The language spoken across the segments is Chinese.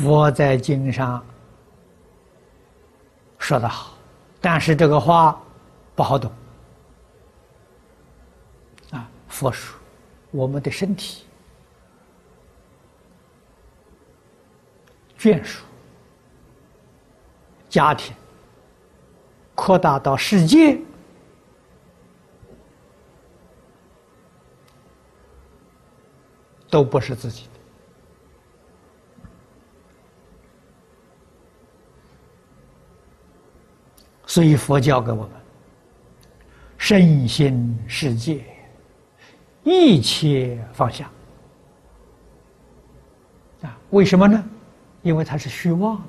佛在经上说的好，但是这个话不好懂啊。佛说，我们的身体、眷属、家庭，扩大到世界，都不是自己的。所以佛教给我们身心世界一切放下啊？为什么呢？因为它是虚妄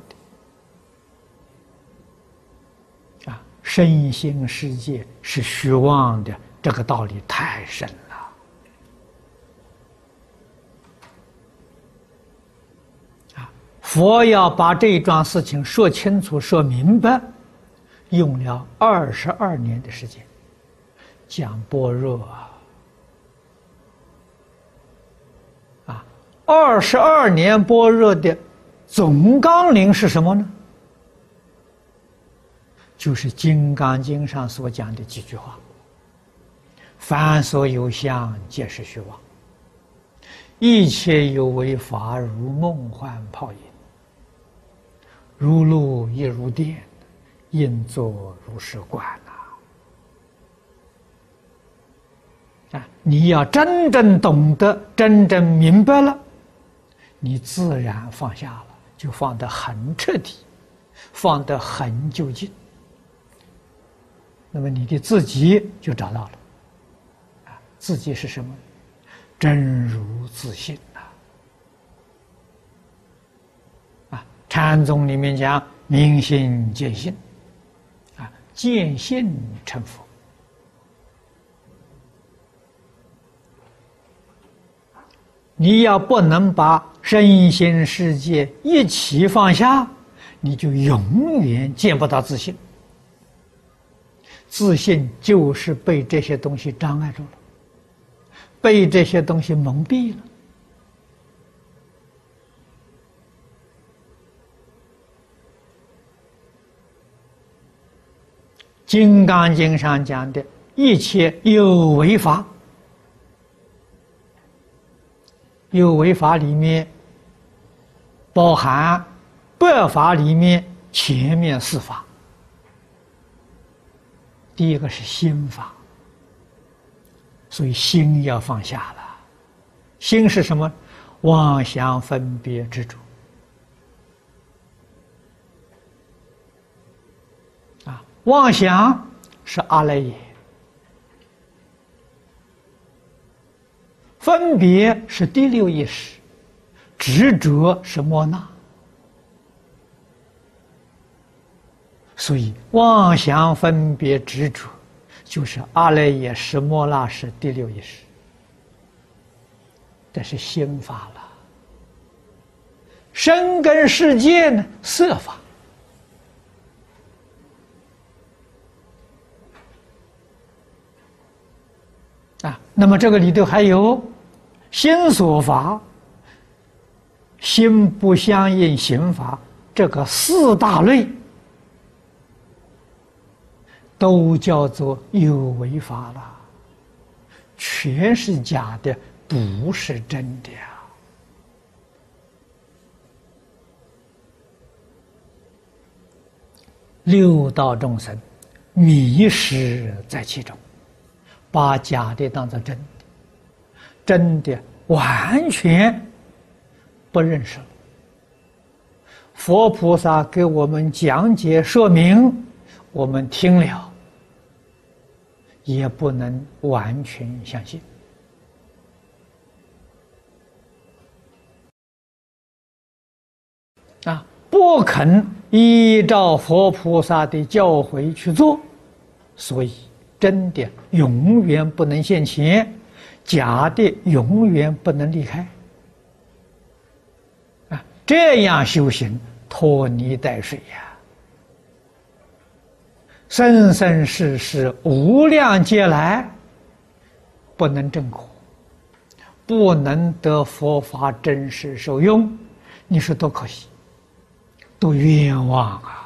的啊！身心世界是虚妄的，这个道理太深了啊！佛要把这一桩事情说清楚、说明白。用了二十二年的时间讲般若啊，啊，二十二年般若的总纲领是什么呢？就是《金刚经》上所讲的几句话：“凡所有相，皆是虚妄；一切有为法，如梦幻泡影，如露亦如电。”应作如是观呐！啊，你要真正懂得，真正明白了，你自然放下了，就放得很彻底，放得很究竟。那么你的自己就找到了，啊，自己是什么？真如自信呐！啊，禅宗里面讲明心见性。见性成佛，你要不能把身心世界一起放下，你就永远见不到自信。自信就是被这些东西障碍住了，被这些东西蒙蔽了。《金刚经》上讲的一切有为法，有为法里面包含百法里面前面四法。第一个是心法，所以心要放下了。心是什么？妄想分别执着。妄想是阿赖耶，分别是第六意识，执着是莫那，所以妄想分别执着就是阿赖耶识莫那是第六意识，这是心法了。生根世界呢，色法。啊，那么这个里头还有心所法、心不相应行法，这个四大类都叫做有为法了，全是假的，不是真的呀。六道众生迷失在其中。把假的当做真的，真的完全不认识了。佛菩萨给我们讲解说明，我们听了也不能完全相信啊，不肯依照佛菩萨的教诲去做，所以。真的永远不能现前，假的永远不能离开。啊，这样修行拖泥带水呀，生生世世无量劫来不能证果，不能得佛法真实受用，你说多可惜多冤枉啊！